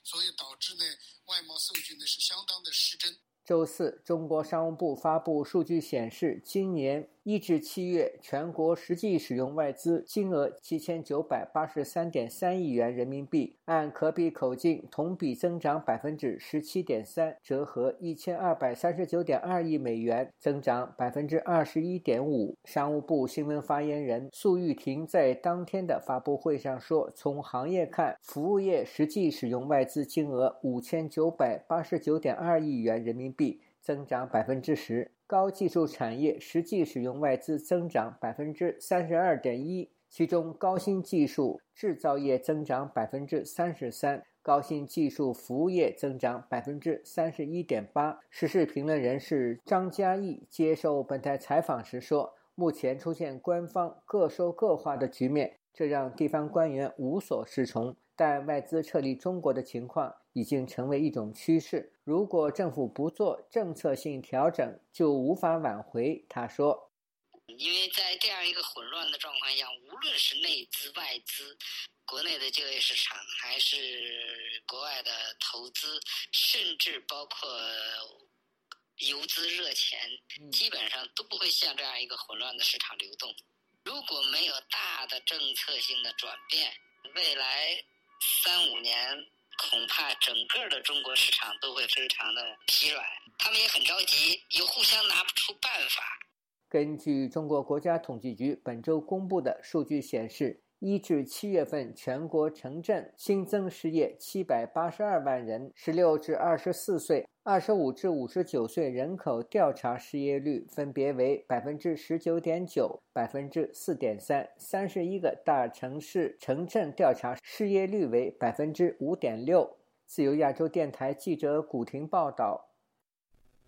所以导致呢，外贸数据呢是相当的失真。周四，中国商务部发布数据显示，今年。一至七月，全国实际使用外资金额七千九百八十三点三亿元人民币，按可比口径同比增长百分之十七点三，折合一千二百三十九点二亿美元，增长百分之二十一点五。商务部新闻发言人粟玉婷在当天的发布会上说：“从行业看，服务业实际使用外资金额五千九百八十九点二亿元人民币，增长百分之十。”高技术产业实际使用外资增长百分之三十二点一，其中高新技术制造业增长百分之三十三，高新技术服务业增长百分之三十一点八。时事评论人士张嘉译接受本台采访时说：“目前出现官方各说各话的局面，这让地方官员无所适从。”但外资撤离中国的情况已经成为一种趋势。如果政府不做政策性调整，就无法挽回。他说：“因为在这样一个混乱的状况下，无论是内资、外资，国内的就业市场，还是国外的投资，甚至包括游资热钱，基本上都不会向这样一个混乱的市场流动。如果没有大的政策性的转变，未来。”三五年，恐怕整个的中国市场都会非常的疲软，他们也很着急，又互相拿不出办法。根据中国国家统计局本周公布的数据显示。一至七月份，全国城镇新增失业七百八十二万人。十六至二十四岁、二十五至五十九岁人口调查失业率分别为百分之十九点九、百分之四点三。三十一个大城市城镇调查失业率为百分之五点六。自由亚洲电台记者古婷报道。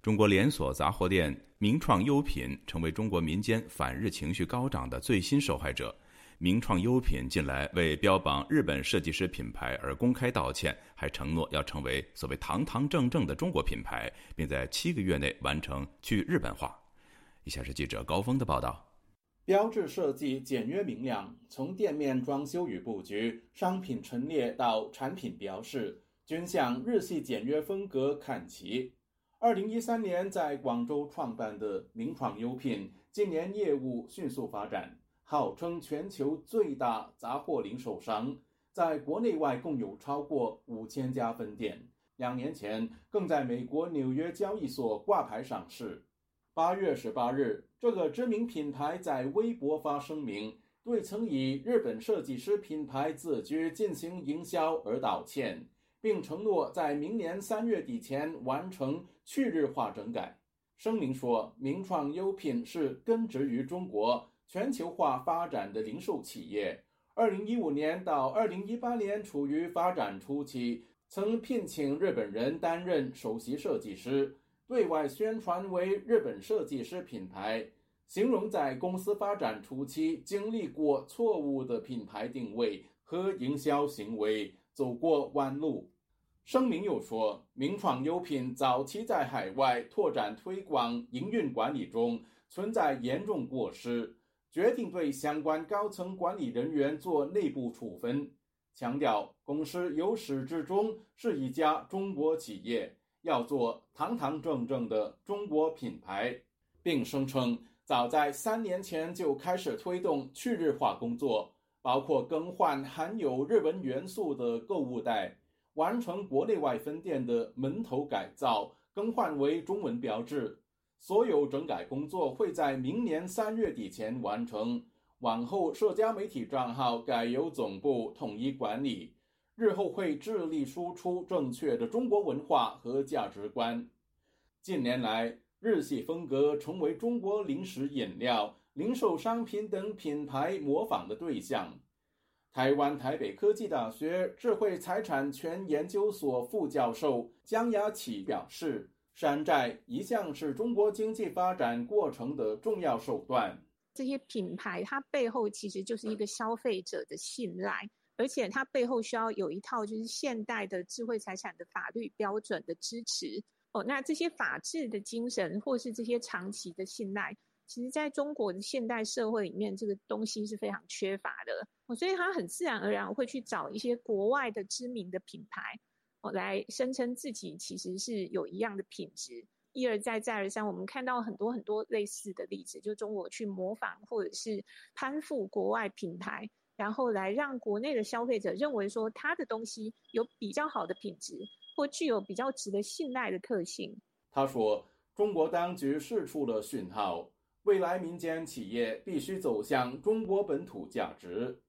中国连锁杂货店名创优品成为中国民间反日情绪高涨的最新受害者。名创优品近来为标榜日本设计师品牌而公开道歉，还承诺要成为所谓堂堂正正的中国品牌，并在七个月内完成去日本化。以下是记者高峰的报道：标志设计简约明亮，从店面装修与布局、商品陈列到产品标示，均向日系简约风格看齐。二零一三年在广州创办的名创优品，今年业务迅速发展。号称全球最大杂货零售商，在国内外共有超过五千家分店。两年前，更在美国纽约交易所挂牌上市。八月十八日，这个知名品牌在微博发声明，对曾以日本设计师品牌自居进行营销而道歉，并承诺在明年三月底前完成去日化整改。声明说，名创优品是根植于中国。全球化发展的零售企业，二零一五年到二零一八年处于发展初期，曾聘请日本人担任首席设计师，对外宣传为日本设计师品牌，形容在公司发展初期经历过错误的品牌定位和营销行为，走过弯路。声明又说，名创优品早期在海外拓展推广、营运管理中存在严重过失。决定对相关高层管理人员做内部处分，强调公司由始至终是一家中国企业，要做堂堂正正的中国品牌，并声称早在三年前就开始推动去日化工作，包括更换含有日文元素的购物袋，完成国内外分店的门头改造，更换为中文标志。所有整改工作会在明年三月底前完成。往后，社交媒体账号改由总部统一管理。日后会致力输出正确的中国文化和价值观。近年来，日系风格成为中国零食、饮料、零售商品等品牌模仿的对象。台湾台北科技大学智慧财产权研究所副教授江雅启表示。山寨一向是中国经济发展过程的重要手段。这些品牌它背后其实就是一个消费者的信赖，而且它背后需要有一套就是现代的智慧财产的法律标准的支持。哦，那这些法治的精神或是这些长期的信赖，其实在中国的现代社会里面，这个东西是非常缺乏的。哦，所以它很自然而然会去找一些国外的知名的品牌。来声称自己其实是有一样的品质，一而再再而三，我们看到很多很多类似的例子，就中国去模仿或者是攀附国外品牌，然后来让国内的消费者认为说他的东西有比较好的品质，或具有比较值得信赖的特性。他说，中国当局释出了讯号，未来民间企业必须走向中国本土价值。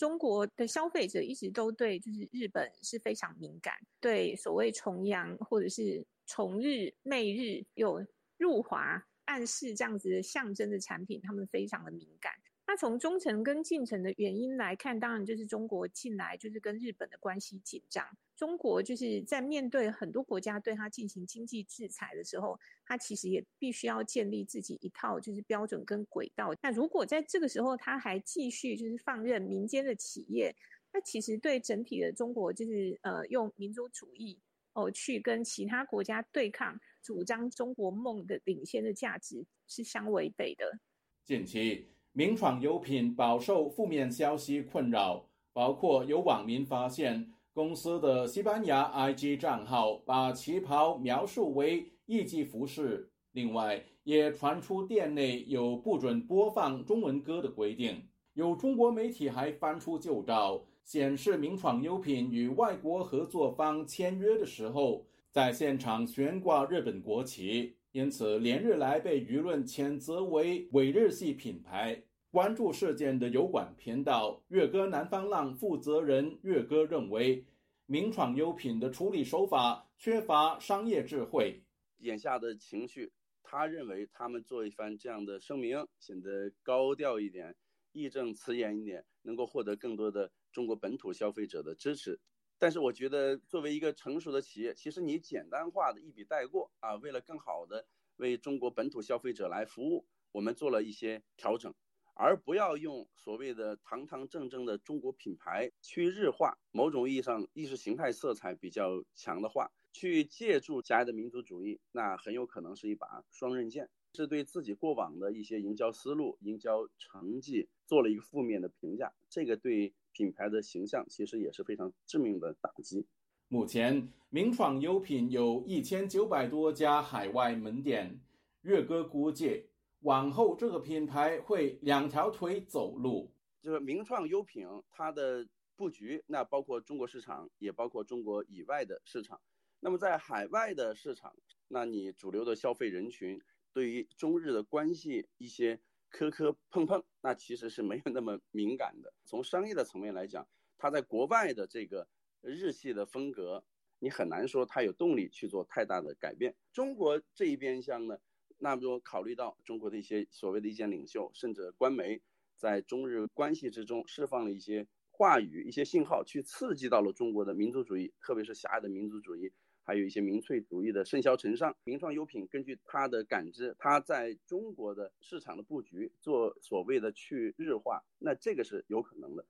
中国的消费者一直都对就是日本是非常敏感，对所谓重洋或者是重日、媚日有入华暗示这样子的象征的产品，他们非常的敏感。那从中程跟进程的原因来看，当然就是中国近来就是跟日本的关系紧张。中国就是在面对很多国家对它进行经济制裁的时候，它其实也必须要建立自己一套就是标准跟轨道。那如果在这个时候，它还继续就是放任民间的企业那其实对整体的中国，就是呃用民族主义哦去跟其他国家对抗，主张中国梦的领先的价值是相违背的。近期，名创优品饱受负面消息困扰，包括有网民发现公司的西班牙 IG 账号把旗袍描述为艺伎服饰，另外也传出店内有不准播放中文歌的规定。有中国媒体还翻出旧照。显示名创优品与外国合作方签约的时候，在现场悬挂日本国旗，因此连日来被舆论谴责为伪日系品牌。关注事件的油管频道“月歌南方浪”负责人月歌认为，名创优品的处理手法缺乏商业智慧。眼下的情绪，他认为他们做一番这样的声明，显得高调一点，义正辞严一点，能够获得更多的。中国本土消费者的支持，但是我觉得作为一个成熟的企业，其实你简单化的一笔带过啊，为了更好的为中国本土消费者来服务，我们做了一些调整，而不要用所谓的堂堂正正的中国品牌去日化，某种意义上意识形态色彩比较强的话，去借助狭隘的民族主义，那很有可能是一把双刃剑，是对自己过往的一些营销思路、营销成绩做了一个负面的评价，这个对。品牌的形象其实也是非常致命的打击。目前，名创优品有一千九百多家海外门店。月哥估计，往后这个品牌会两条腿走路。就是名创优品，它的布局那包括中国市场，也包括中国以外的市场。那么在海外的市场，那你主流的消费人群对于中日的关系一些。磕磕碰碰，那其实是没有那么敏感的。从商业的层面来讲，它在国外的这个日系的风格，你很难说它有动力去做太大的改变。中国这一边厢呢，那么多考虑到中国的一些所谓的意见领袖，甚至官媒在中日关系之中释放了一些话语、一些信号，去刺激到了中国的民族主义，特别是狭隘的民族主义。还有一些民粹主义的盛嚣尘上，名创优品根据他的感知，他在中国的市场的布局做所谓的去日化，那这个是有可能的。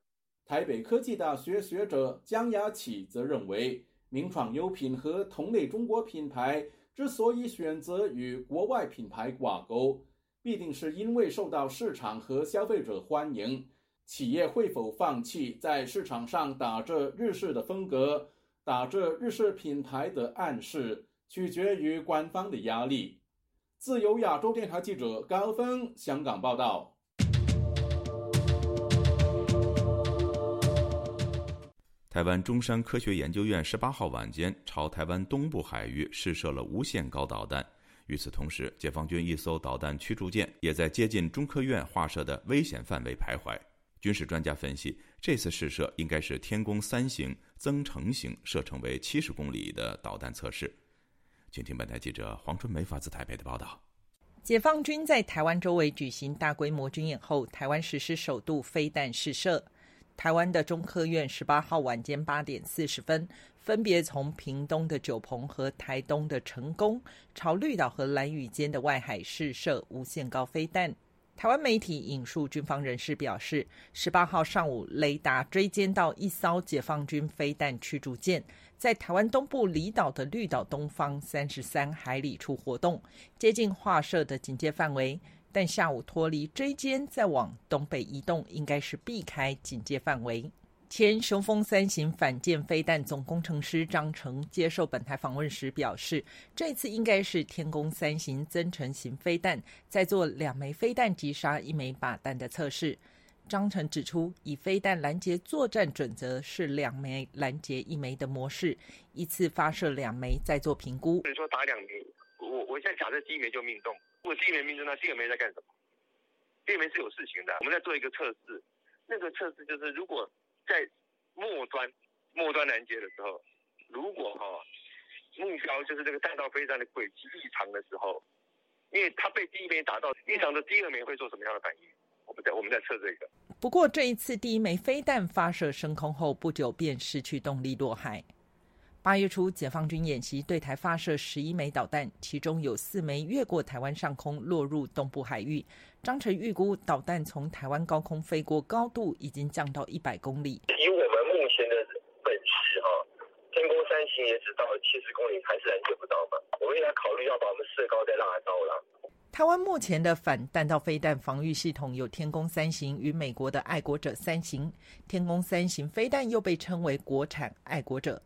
台北科技大学学者江雅启则认为，名创优品和同类中国品牌之所以选择与国外品牌挂钩，必定是因为受到市场和消费者欢迎。企业会否放弃在市场上打着日式的风格？打着日式品牌的暗示，取决于官方的压力。自由亚洲电台记者高峰香港报道。台湾中山科学研究院十八号晚间朝台湾东部海域试射了无限高导弹。与此同时，解放军一艘导弹驱逐舰也在接近中科院划设的危险范围徘徊。军事专家分析，这次试射应该是天宫三型增程型射程为七十公里的导弹测试。请听本台记者黄春梅发自台北的报道。解放军在台湾周围举行大规模军演后，台湾实施首度飞弹试射。台湾的中科院十八号晚间八点四十分，分别从屏东的九鹏和台东的成功，朝绿岛和蓝屿间的外海试射无限高飞弹。台湾媒体引述军方人士表示，十八号上午，雷达追歼到一艘解放军飞弹驱逐舰，在台湾东部离岛的绿岛东方三十三海里处活动，接近画设的警戒范围。但下午脱离追歼，再往东北移动，应该是避开警戒范围。前雄风三型反舰飞弹总工程师张成接受本台访问时表示，这次应该是天宫三型增程型飞弹在做两枚飞弹击杀一枚靶弹的测试。张成指出，以飞弹拦截作战准则是两枚拦截一枚的模式，一次发射两枚再做评估。你说打两枚，我我现在假设第一枚就命中，如果第一枚命中，那第二枚在干什么？第二枚是有事情的，我们在做一个测试，那个测试就是如果。在末端末端拦截的时候，如果哈目标就是这个弹道飞弹的轨迹异常的时候，因为它被第一枚打到异常的第二枚会做什么样的反应？我们在我们在测这个。不过这一次第一枚飞弹发射升空后不久便失去动力落海。八月初，解放军演习对台发射十一枚导弹，其中有四枚越过台湾上空落入东部海域。张晨预估，导弹从台湾高空飞过高度已经降到一百公里。以我们目前的本事哈，天宫三型也只到七十公里，还是拦截不到嘛。我们应该考虑要把我们射高再拉高了。台湾目前的反弹道飞弹防御系统有天宫三型与美国的爱国者三型。天宫三型飞弹又被称为国产爱国者。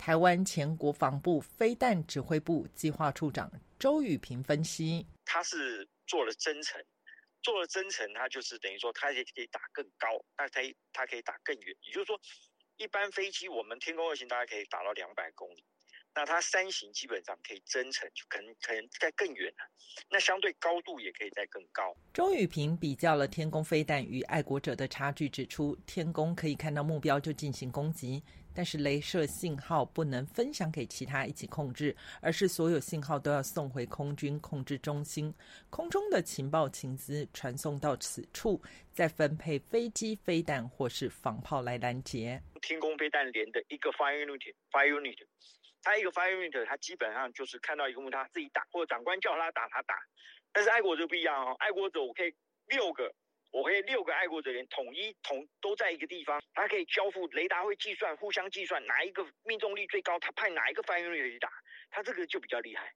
台湾前国防部飞弹指挥部计划处长周宇平分析：他是做了增程，做了增程，他就是等于说，他也可以打更高，那他他可以打更远。也就是说，一般飞机我们天空二型大概可以打到两百公里。那它三型基本上可以增程，就可能可能在更远了。那相对高度也可以在更高。钟宇平比较了天宫飞弹与爱国者的差距，指出天宫可以看到目标就进行攻击，但是镭射信号不能分享给其他一起控制，而是所有信号都要送回空军控制中心，空中的情报情资传送到此处，再分配飞机、飞弹或是防炮来拦截。天宫飞弹连的一个 fire unit，fire unit。他一个 fire unit，他基本上就是看到一个目标，他自己打，或者长官叫他打，他打。但是爱国者不一样哦，爱国者我可以六个，我可以六个爱国者连统一统都在一个地方，他可以交付，雷达会计算，互相计算哪一个命中率最高，他派哪一个 fire unit 去打，他这个就比较厉害。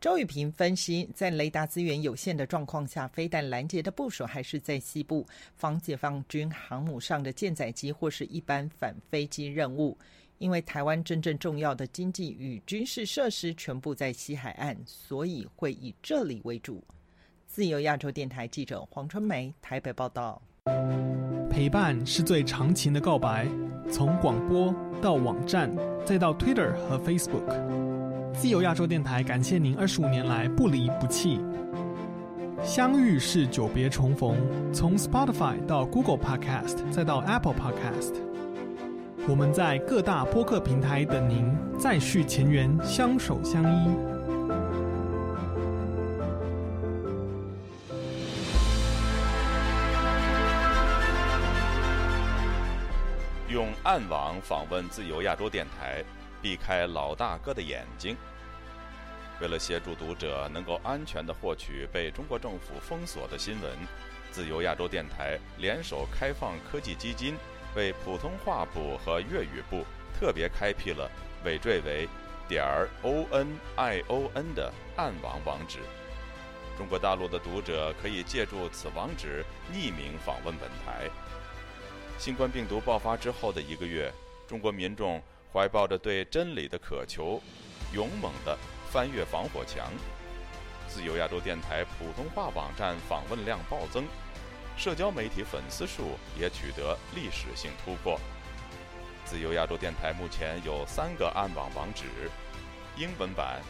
周雨平分析，在雷达资源有限的状况下，飞弹拦截的部署还是在西部，防解放军航母上的舰载机或是一般反飞机任务。因为台湾真正重要的经济与军事设施全部在西海岸，所以会以这里为主。自由亚洲电台记者黄春梅台北报道。陪伴是最长情的告白，从广播到网站，再到 Twitter 和 Facebook。自由亚洲电台感谢您二十五年来不离不弃。相遇是久别重逢，从 Spotify 到 Google Podcast，再到 Apple Podcast。我们在各大播客平台等您，再续前缘，相守相依。用暗网访问自由亚洲电台，避开老大哥的眼睛。为了协助读者能够安全的获取被中国政府封锁的新闻，自由亚洲电台联手开放科技基金。为普通话部和粤语部特别开辟了尾缀为点儿 o n i o n 的暗网网址，中国大陆的读者可以借助此网址匿名访问本台。新冠病毒爆发之后的一个月，中国民众怀抱着对真理的渴求，勇猛地翻越防火墙。自由亚洲电台普通话网站访问量暴增。社交媒体粉丝数也取得历史性突破。自由亚洲电台目前有三个暗网网址：英文版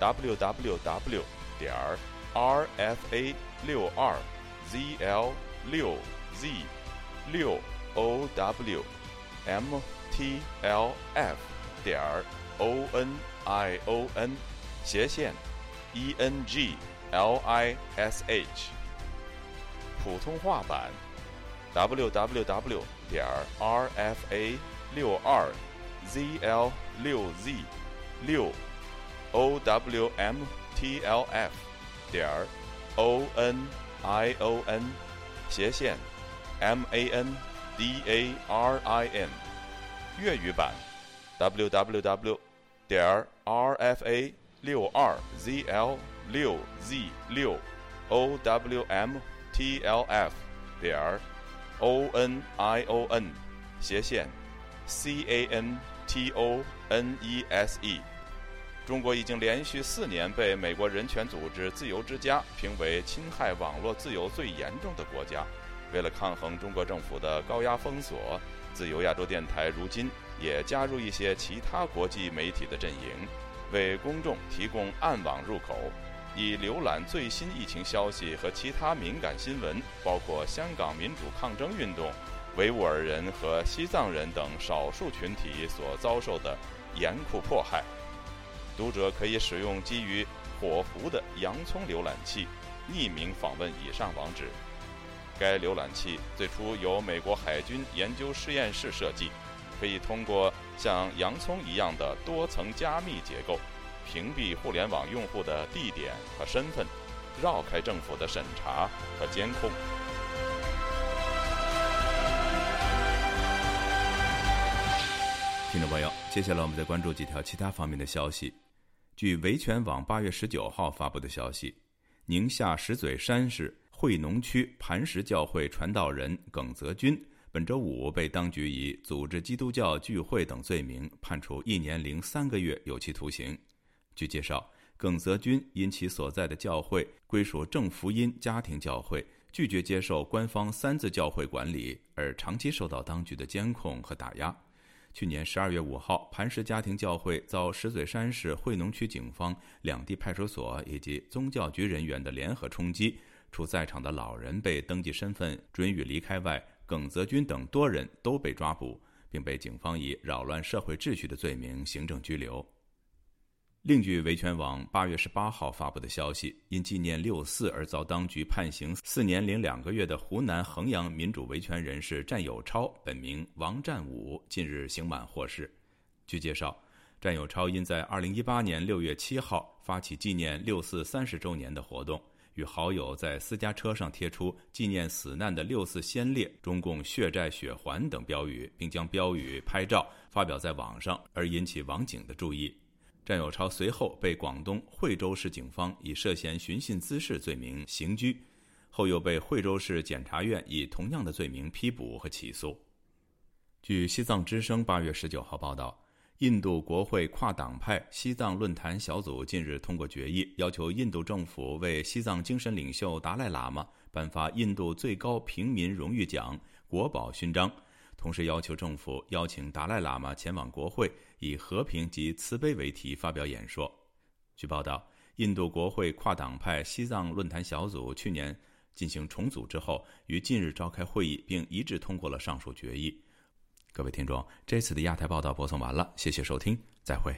www 点 rfa 六二 zl 六 z 六 owmtlf 点 onion 斜线 english。普通话版：www. 点 rfa 六二 zl 六 z 六 owmtlf. 点 onion 斜线 mandarin。粤语版：www. 点 rfa 六二 zl 六 z 六 owm。T l f 点 o n i o n 斜线 c a n t o n e s e，中国已经连续四年被美国人权组织自由之家评为侵害网络自由最严重的国家。为了抗衡中国政府的高压封锁，自由亚洲电台如今也加入一些其他国际媒体的阵营，为公众提供暗网入口。以浏览最新疫情消息和其他敏感新闻，包括香港民主抗争运动、维吾尔人和西藏人等少数群体所遭受的严酷迫害。读者可以使用基于火狐的洋葱浏览器，匿名访问以上网址。该浏览器最初由美国海军研究实验室设计，可以通过像洋葱一样的多层加密结构。屏蔽互联网用户的地点和身份，绕开政府的审查和监控。听众朋友，接下来我们再关注几条其他方面的消息。据维权网八月十九号发布的消息，宁夏石嘴山市惠农区磐石教会传道人耿泽军本周五被当局以组织基督教聚会等罪名判处一年零三个月有期徒刑。据介绍，耿泽军因其所在的教会归属正福音家庭教会，拒绝接受官方三自教会管理，而长期受到当局的监控和打压。去年十二月五号，磐石家庭教会遭石嘴山市惠农区警方、两地派出所以及宗教局人员的联合冲击，除在场的老人被登记身份准予离开外，耿泽军等多人都被抓捕，并被警方以扰乱社会秩序的罪名行政拘留。另据维权网八月十八号发布的消息，因纪念六四而遭当局判刑四年零两个月的湖南衡阳民主维权人士战友超（本名王占武）近日刑满获释。据介绍，战友超因在二零一八年六月七号发起纪念六四三十周年的活动，与好友在私家车上贴出纪念死难的六四先烈、中共血债血还等标语，并将标语拍照发表在网上，而引起网警的注意。战友超随后被广东惠州市警方以涉嫌寻衅滋事罪名刑拘，后又被惠州市检察院以同样的罪名批捕和起诉。据西藏之声八月十九号报道，印度国会跨党派西藏论坛小组近日通过决议，要求印度政府为西藏精神领袖达赖喇嘛颁发印度最高平民荣誉奖——国宝勋章。同时要求政府邀请达赖喇嘛前往国会，以和平及慈悲为题发表演说。据报道，印度国会跨党派西藏论坛小组去年进行重组之后，于近日召开会议，并一致通过了上述决议。各位听众，这次的亚太报道播送完了，谢谢收听，再会。